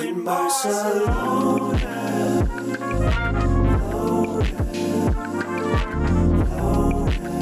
in Barcelona. Barcelona. Barcelona.